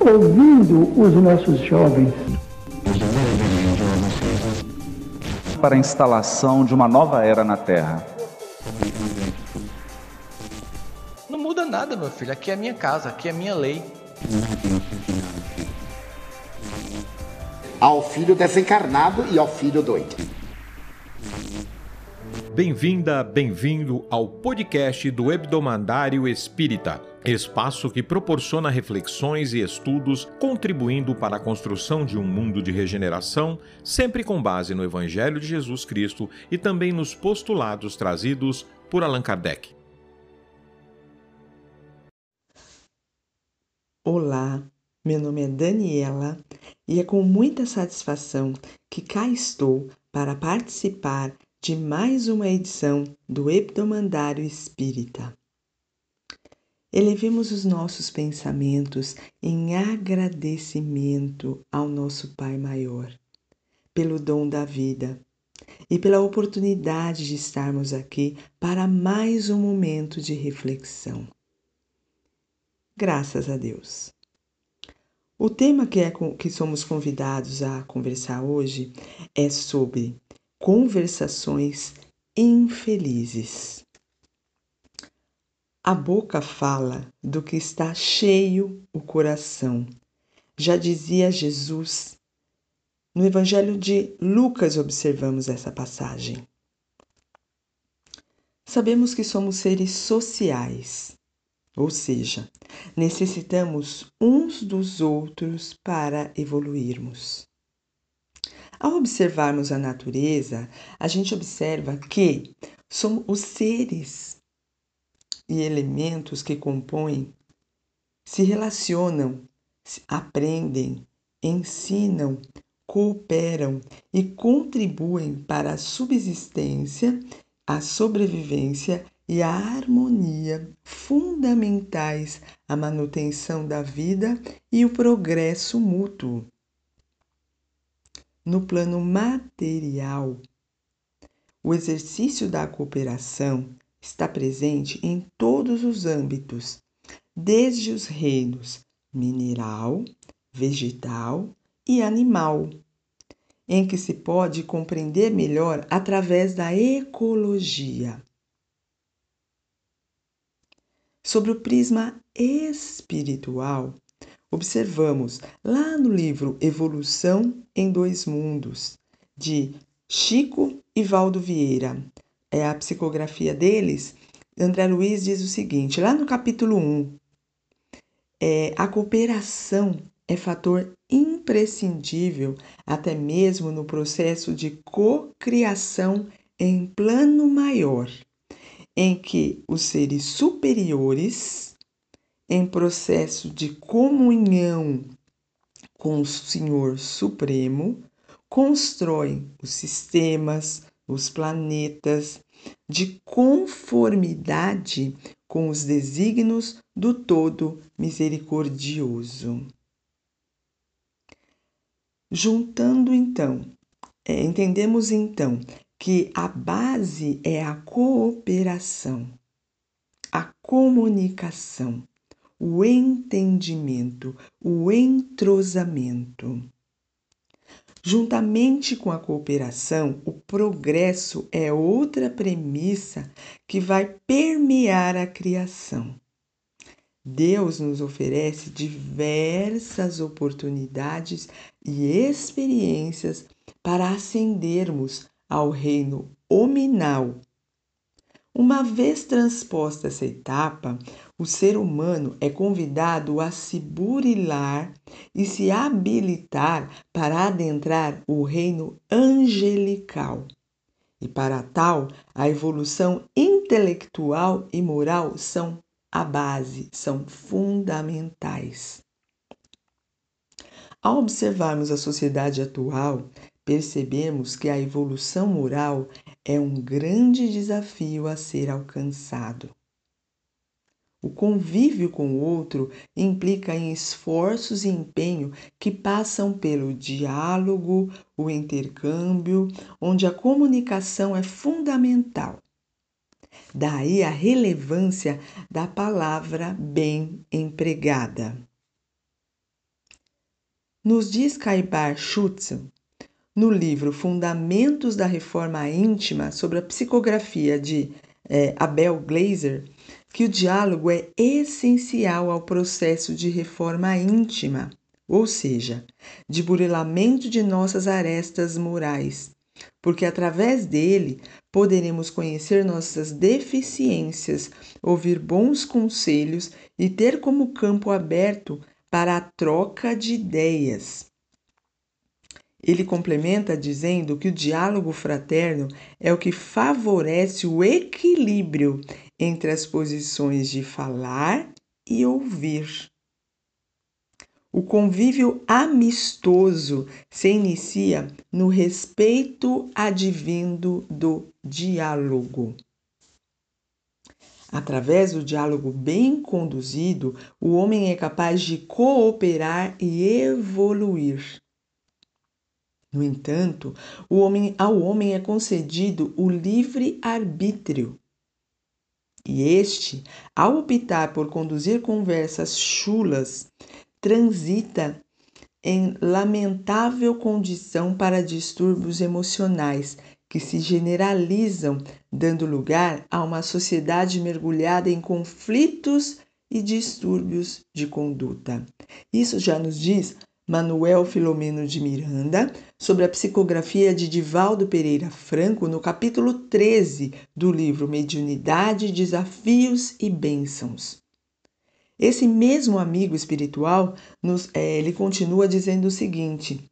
ouvindo os nossos jovens. Para a instalação de uma nova era na Terra. Não muda nada, meu filho. Aqui é a minha casa, aqui é a minha lei. Ao filho desencarnado e ao filho doido. Bem-vinda, bem-vindo ao podcast do Hebdomadário Espírita, espaço que proporciona reflexões e estudos contribuindo para a construção de um mundo de regeneração, sempre com base no Evangelho de Jesus Cristo e também nos postulados trazidos por Allan Kardec. Olá, meu nome é Daniela e é com muita satisfação que cá estou para participar de mais uma edição do Hebdomadário Espírita. Elevemos os nossos pensamentos em agradecimento ao nosso Pai Maior, pelo dom da vida e pela oportunidade de estarmos aqui para mais um momento de reflexão. Graças a Deus. O tema que, é, que somos convidados a conversar hoje é sobre conversações infelizes. A boca fala do que está cheio o coração. Já dizia Jesus. No Evangelho de Lucas observamos essa passagem. Sabemos que somos seres sociais, ou seja, necessitamos uns dos outros para evoluirmos. Ao observarmos a natureza, a gente observa que somos os seres e elementos que compõem se relacionam, aprendem, ensinam, cooperam e contribuem para a subsistência, a sobrevivência e a harmonia fundamentais à manutenção da vida e o progresso mútuo no plano material. O exercício da cooperação está presente em todos os âmbitos, desde os reinos mineral, vegetal e animal, em que se pode compreender melhor através da ecologia. Sobre o prisma espiritual, observamos lá no livro Evolução em Dois Mundos, de Chico e Valdo Vieira. É a psicografia deles. André Luiz diz o seguinte, lá no capítulo 1, é, a cooperação é fator imprescindível até mesmo no processo de cocriação em plano maior, em que os seres superiores em processo de comunhão com o Senhor Supremo, constrói os sistemas, os planetas, de conformidade com os desígnios do Todo Misericordioso. Juntando então, é, entendemos então que a base é a cooperação, a comunicação, o entendimento, o entrosamento. Juntamente com a cooperação, o progresso é outra premissa que vai permear a criação. Deus nos oferece diversas oportunidades e experiências para ascendermos ao reino hominal. Uma vez transposta essa etapa, o ser humano é convidado a se burilar e se habilitar para adentrar o reino angelical. E para tal, a evolução intelectual e moral são a base, são fundamentais. Ao observarmos a sociedade atual, percebemos que a evolução moral é um grande desafio a ser alcançado. O convívio com o outro implica em esforços e empenho que passam pelo diálogo, o intercâmbio, onde a comunicação é fundamental. Daí a relevância da palavra bem empregada. Nos diz Caibar Schutz, no livro Fundamentos da Reforma Íntima, sobre a psicografia de é, Abel Glaser, que o diálogo é essencial ao processo de reforma íntima, ou seja, de burilamento de nossas arestas morais, porque através dele poderemos conhecer nossas deficiências, ouvir bons conselhos e ter como campo aberto para a troca de ideias. Ele complementa dizendo que o diálogo fraterno é o que favorece o equilíbrio entre as posições de falar e ouvir. O convívio amistoso se inicia no respeito advindo do diálogo. Através do diálogo bem conduzido, o homem é capaz de cooperar e evoluir. No entanto, homem, ao homem é concedido o livre arbítrio. E este, ao optar por conduzir conversas chulas, transita em lamentável condição para distúrbios emocionais que se generalizam, dando lugar a uma sociedade mergulhada em conflitos e distúrbios de conduta. Isso já nos diz Manuel Filomeno de Miranda, sobre a psicografia de Divaldo Pereira Franco, no capítulo 13 do livro Mediunidade, Desafios e Bênçãos. Esse mesmo amigo espiritual, nos, é, ele continua dizendo o seguinte: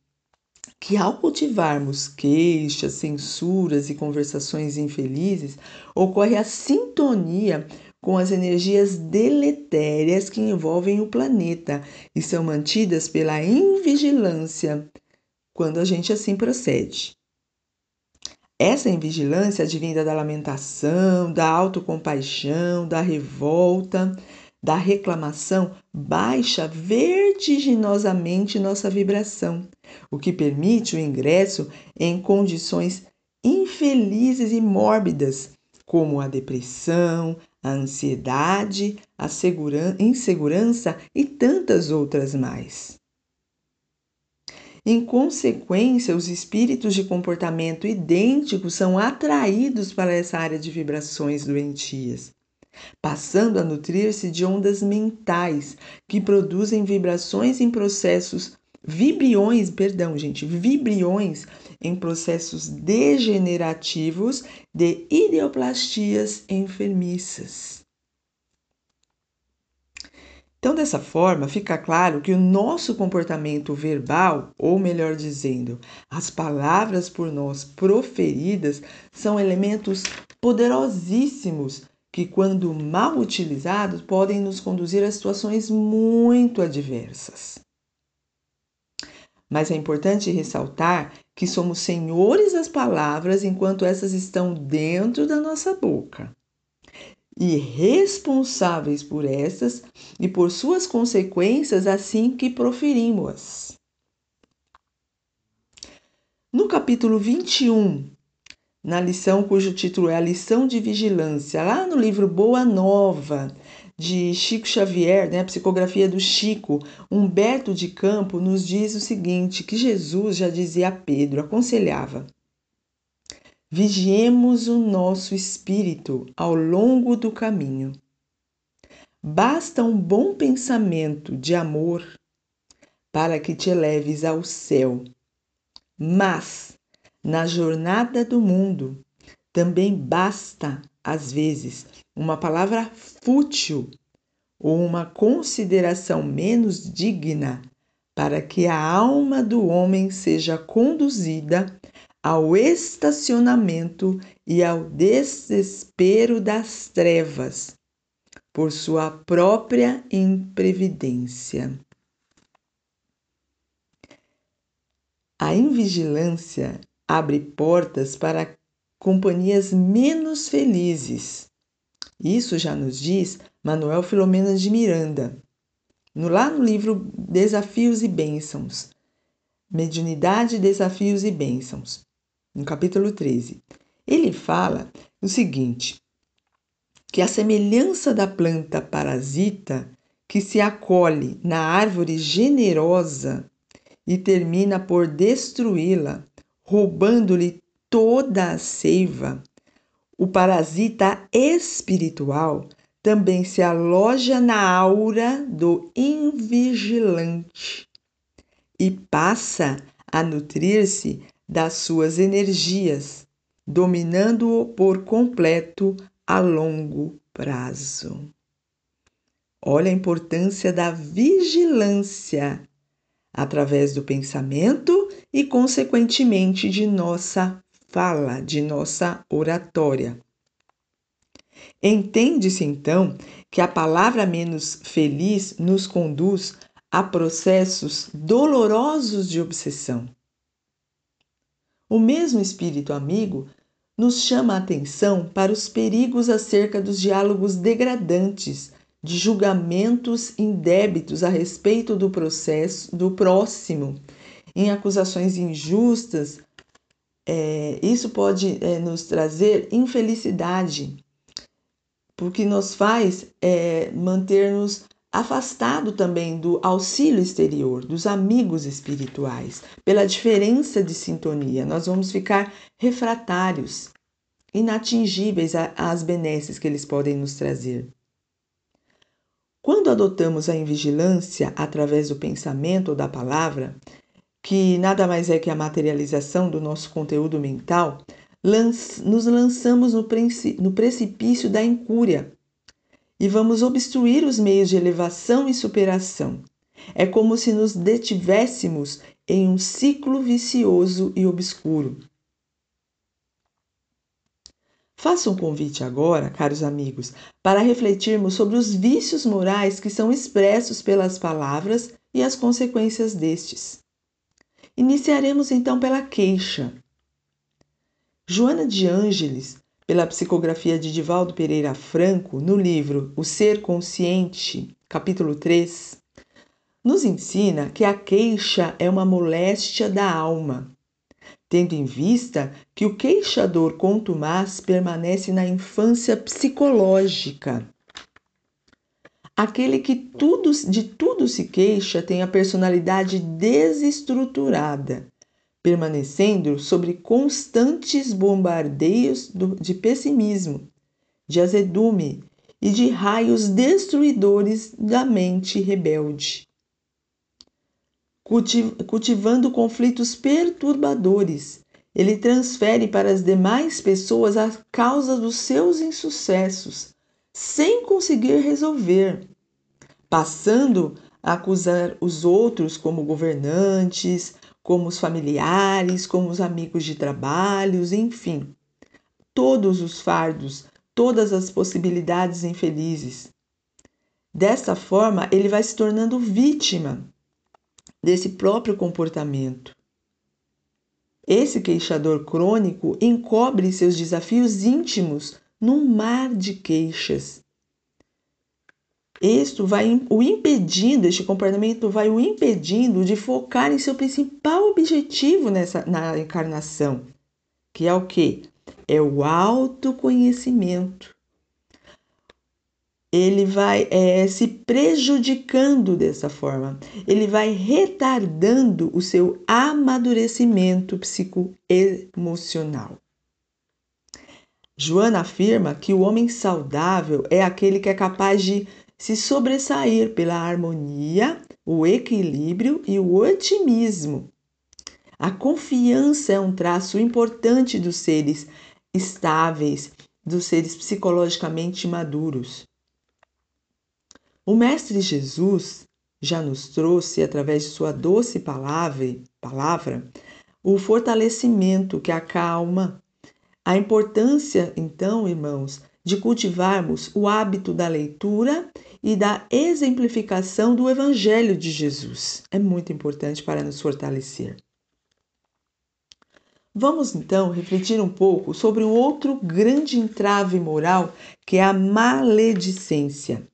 que ao cultivarmos queixas, censuras e conversações infelizes, ocorre a sintonia com as energias deletérias que envolvem o planeta e são mantidas pela invigilância quando a gente assim procede. Essa invigilância advinda da lamentação, da autocompaixão, da revolta, da reclamação, baixa vertiginosamente nossa vibração, o que permite o ingresso em condições infelizes e mórbidas, como a depressão, a ansiedade, a insegurança e tantas outras mais. Em consequência, os espíritos de comportamento idêntico são atraídos para essa área de vibrações doentias, passando a nutrir-se de ondas mentais que produzem vibrações em processos vibriões, perdão, gente, vibriões em processos degenerativos de ideoplastias enfermiças. Então, dessa forma, fica claro que o nosso comportamento verbal, ou melhor dizendo, as palavras por nós proferidas, são elementos poderosíssimos que, quando mal utilizados, podem nos conduzir a situações muito adversas. Mas é importante ressaltar que somos senhores das palavras enquanto essas estão dentro da nossa boca e responsáveis por essas e por suas consequências assim que proferimos-as. No capítulo 21, na lição cujo título é a lição de vigilância, lá no livro Boa Nova, de Chico Xavier, né, a psicografia do Chico, Humberto de Campo nos diz o seguinte: que Jesus já dizia a Pedro, aconselhava: Vigiemos o nosso espírito ao longo do caminho. Basta um bom pensamento de amor para que te eleves ao céu. Mas, na jornada do mundo, também basta, às vezes, uma palavra fútil ou uma consideração menos digna para que a alma do homem seja conduzida ao estacionamento e ao desespero das trevas por sua própria imprevidência. A invigilância abre portas para companhias menos felizes isso já nos diz Manuel Filomena de Miranda, no, lá no livro Desafios e Bênçãos, Mediunidade, Desafios e Bênçãos, no capítulo 13. Ele fala o seguinte: que a semelhança da planta parasita que se acolhe na árvore generosa e termina por destruí-la, roubando-lhe toda a seiva, o parasita espiritual também se aloja na aura do invigilante e passa a nutrir-se das suas energias, dominando-o por completo a longo prazo. Olha a importância da vigilância através do pensamento e, consequentemente, de nossa fala, de nossa oratória. Entende-se então que a palavra menos feliz nos conduz a processos dolorosos de obsessão. O mesmo espírito amigo nos chama a atenção para os perigos acerca dos diálogos degradantes, de julgamentos indébitos a respeito do processo do próximo, em acusações injustas. É, isso pode é, nos trazer infelicidade, porque nos faz é, manter-nos afastado também do auxílio exterior, dos amigos espirituais. Pela diferença de sintonia, nós vamos ficar refratários, inatingíveis às benesses que eles podem nos trazer. Quando adotamos a invigilância através do pensamento ou da palavra, que nada mais é que a materialização do nosso conteúdo mental, nos lançamos no precipício da incúria e vamos obstruir os meios de elevação e superação. É como se nos detivéssemos em um ciclo vicioso e obscuro. Faço um convite agora, caros amigos, para refletirmos sobre os vícios morais que são expressos pelas palavras e as consequências destes. Iniciaremos então pela queixa. Joana de Ângeles pela psicografia de Divaldo Pereira Franco, no livro O Ser Consciente, capítulo 3, nos ensina que a queixa é uma moléstia da alma, tendo em vista que o queixador contumaz permanece na infância psicológica. Aquele que tudo, de tudo se queixa tem a personalidade desestruturada permanecendo sobre constantes bombardeios de pessimismo, de azedume e de raios destruidores da mente rebelde. Cultivando conflitos perturbadores, ele transfere para as demais pessoas a causa dos seus insucessos, sem conseguir resolver, passando a acusar os outros como governantes, como os familiares, como os amigos de trabalhos, enfim, todos os fardos, todas as possibilidades infelizes. Dessa forma, ele vai se tornando vítima desse próprio comportamento. Esse queixador crônico encobre seus desafios íntimos num mar de queixas isto vai o impedindo, este comportamento vai o impedindo de focar em seu principal objetivo nessa, na encarnação, que é o que? É o autoconhecimento. Ele vai é, se prejudicando dessa forma, ele vai retardando o seu amadurecimento psicoemocional. Joana afirma que o homem saudável é aquele que é capaz de se sobressair pela harmonia, o equilíbrio e o otimismo. A confiança é um traço importante dos seres estáveis, dos seres psicologicamente maduros. O Mestre Jesus já nos trouxe, através de sua doce palavra, palavra o fortalecimento que acalma. A importância, então, irmãos, de cultivarmos o hábito da leitura e da exemplificação do Evangelho de Jesus. É muito importante para nos fortalecer. Vamos então refletir um pouco sobre o outro grande entrave moral, que é a maledicência.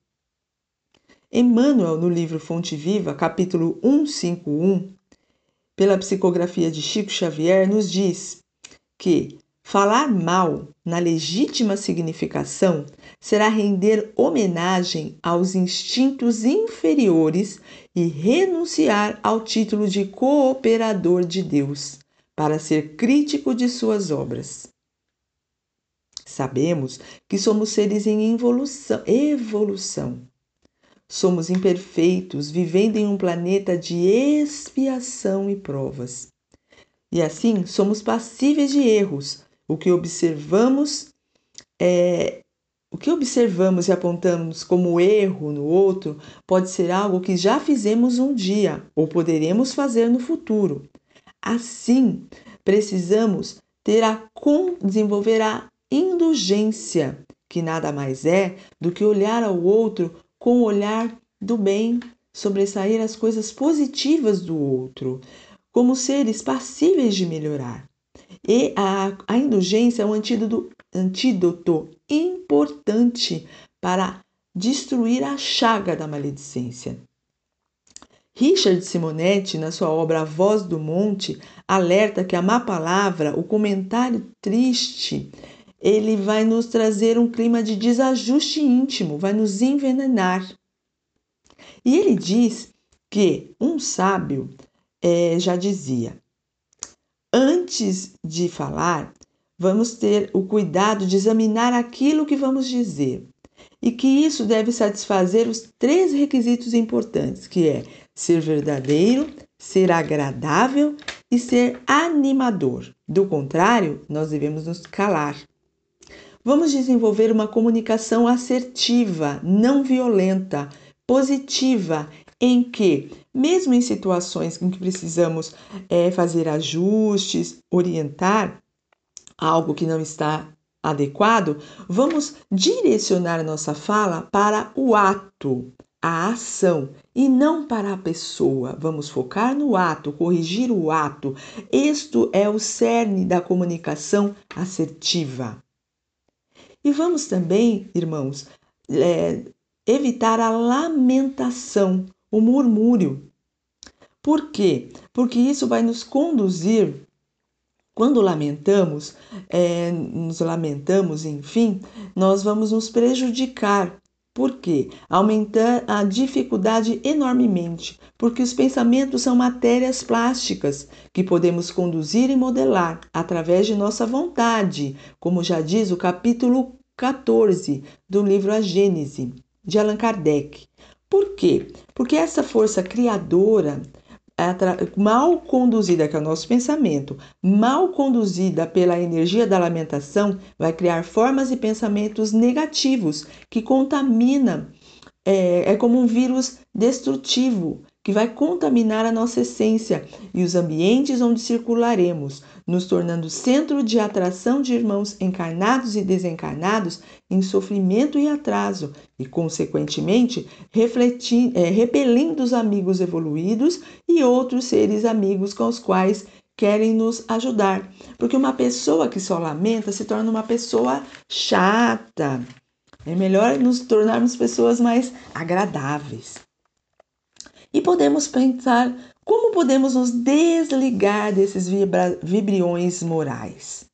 Emmanuel, no livro Fonte Viva, capítulo 151, pela psicografia de Chico Xavier, nos diz que Falar mal, na legítima significação, será render homenagem aos instintos inferiores e renunciar ao título de cooperador de Deus, para ser crítico de suas obras. Sabemos que somos seres em evolução, evolução. Somos imperfeitos, vivendo em um planeta de expiação e provas. E assim somos passíveis de erros. O que observamos é, o que observamos e apontamos como erro no outro pode ser algo que já fizemos um dia ou poderemos fazer no futuro. Assim, precisamos ter a desenvolver a indulgência, que nada mais é do que olhar ao outro com o olhar do bem, sobressair as coisas positivas do outro, como seres passíveis de melhorar. E a, a indulgência é um antídoto, antídoto importante para destruir a chaga da maledicência. Richard Simonetti, na sua obra A Voz do Monte, alerta que a má palavra, o comentário triste, ele vai nos trazer um clima de desajuste íntimo, vai nos envenenar. E ele diz que um sábio é, já dizia: antes de falar, vamos ter o cuidado de examinar aquilo que vamos dizer. E que isso deve satisfazer os três requisitos importantes, que é ser verdadeiro, ser agradável e ser animador. Do contrário, nós devemos nos calar. Vamos desenvolver uma comunicação assertiva, não violenta, positiva, em que, mesmo em situações em que precisamos é, fazer ajustes, orientar algo que não está adequado, vamos direcionar nossa fala para o ato, a ação e não para a pessoa. Vamos focar no ato, corrigir o ato. Isto é o cerne da comunicação assertiva. E vamos também, irmãos, é, evitar a lamentação, o murmúrio. Por quê? Porque isso vai nos conduzir, quando lamentamos, é, nos lamentamos, enfim, nós vamos nos prejudicar. Por quê? Aumentar a dificuldade enormemente, porque os pensamentos são matérias plásticas que podemos conduzir e modelar através de nossa vontade, como já diz o capítulo 14 do livro A Gênese, de Allan Kardec. Por quê? Porque essa força criadora, mal conduzida, que é o nosso pensamento, mal conduzida pela energia da lamentação, vai criar formas e pensamentos negativos que contaminam. É, é como um vírus destrutivo que vai contaminar a nossa essência e os ambientes onde circularemos, nos tornando centro de atração de irmãos encarnados e desencarnados em sofrimento e atraso, e, consequentemente, é, repelindo os amigos evoluídos e outros seres amigos com os quais querem nos ajudar. Porque uma pessoa que só lamenta se torna uma pessoa chata. É melhor nos tornarmos pessoas mais agradáveis. E podemos pensar como podemos nos desligar desses vibriões morais.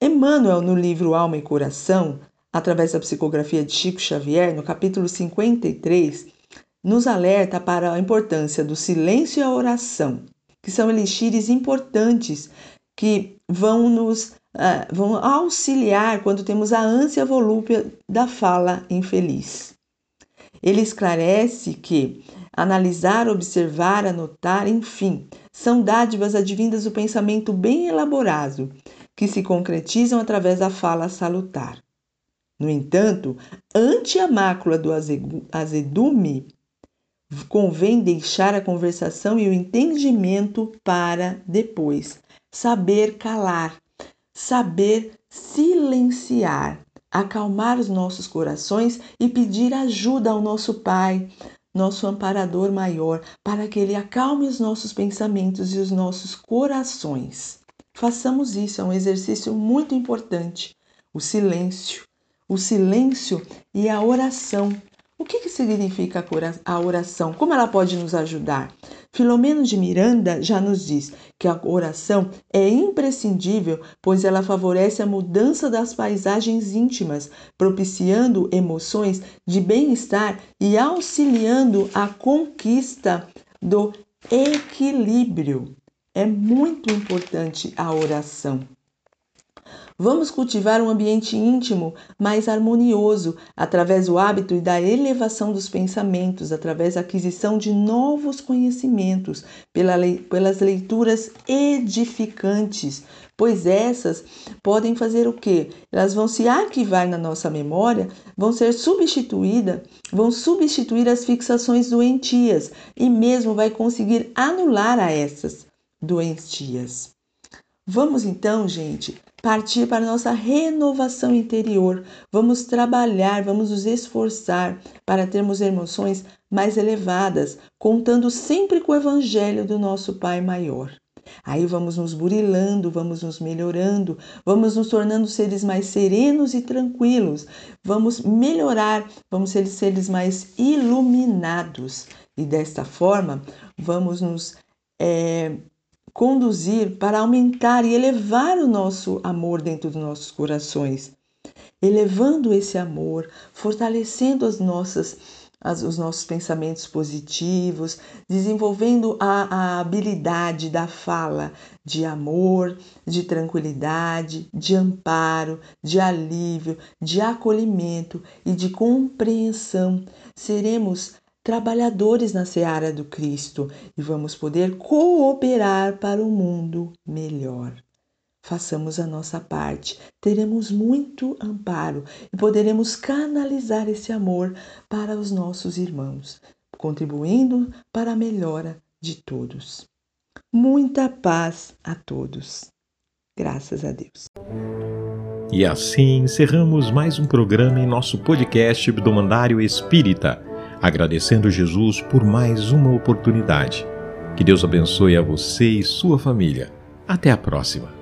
Emmanuel, no livro Alma e Coração, através da psicografia de Chico Xavier, no capítulo 53, nos alerta para a importância do silêncio e a oração, que são elixires importantes que vão nos uh, vão auxiliar quando temos a ânsia volúpia da fala infeliz. Ele esclarece que analisar, observar, anotar, enfim, são dádivas advindas do pensamento bem elaborado, que se concretizam através da fala salutar. No entanto, ante a mácula do azedume, convém deixar a conversação e o entendimento para depois. Saber calar, saber silenciar, acalmar os nossos corações e pedir ajuda ao nosso Pai, nosso amparador maior, para que ele acalme os nossos pensamentos e os nossos corações. Façamos isso, é um exercício muito importante. O silêncio, o silêncio e a oração. O que, que significa a oração? Como ela pode nos ajudar? Filomeno de Miranda já nos diz que a oração é imprescindível, pois ela favorece a mudança das paisagens íntimas, propiciando emoções de bem-estar e auxiliando a conquista do equilíbrio. É muito importante a oração. Vamos cultivar um ambiente íntimo mais harmonioso através do hábito e da elevação dos pensamentos, através da aquisição de novos conhecimentos, pela pelas leituras edificantes, pois essas podem fazer o quê? Elas vão se arquivar na nossa memória, vão ser substituídas, vão substituir as fixações doentias e mesmo vai conseguir anular a essas doentias. Vamos então, gente, partir para nossa renovação interior. Vamos trabalhar, vamos nos esforçar para termos emoções mais elevadas, contando sempre com o evangelho do nosso Pai maior. Aí vamos nos burilando, vamos nos melhorando, vamos nos tornando seres mais serenos e tranquilos, vamos melhorar, vamos ser seres mais iluminados. E desta forma, vamos nos é, conduzir para aumentar e elevar o nosso amor dentro dos nossos corações, elevando esse amor, fortalecendo as nossas as, os nossos pensamentos positivos, desenvolvendo a, a habilidade da fala de amor, de tranquilidade, de amparo, de alívio, de acolhimento e de compreensão. Seremos trabalhadores na seara do Cristo e vamos poder cooperar para um mundo melhor. Façamos a nossa parte, teremos muito amparo e poderemos canalizar esse amor para os nossos irmãos, contribuindo para a melhora de todos. Muita paz a todos. Graças a Deus. E assim encerramos mais um programa em nosso podcast do Mandário Espírita agradecendo Jesus por mais uma oportunidade. Que Deus abençoe a você e sua família. Até a próxima.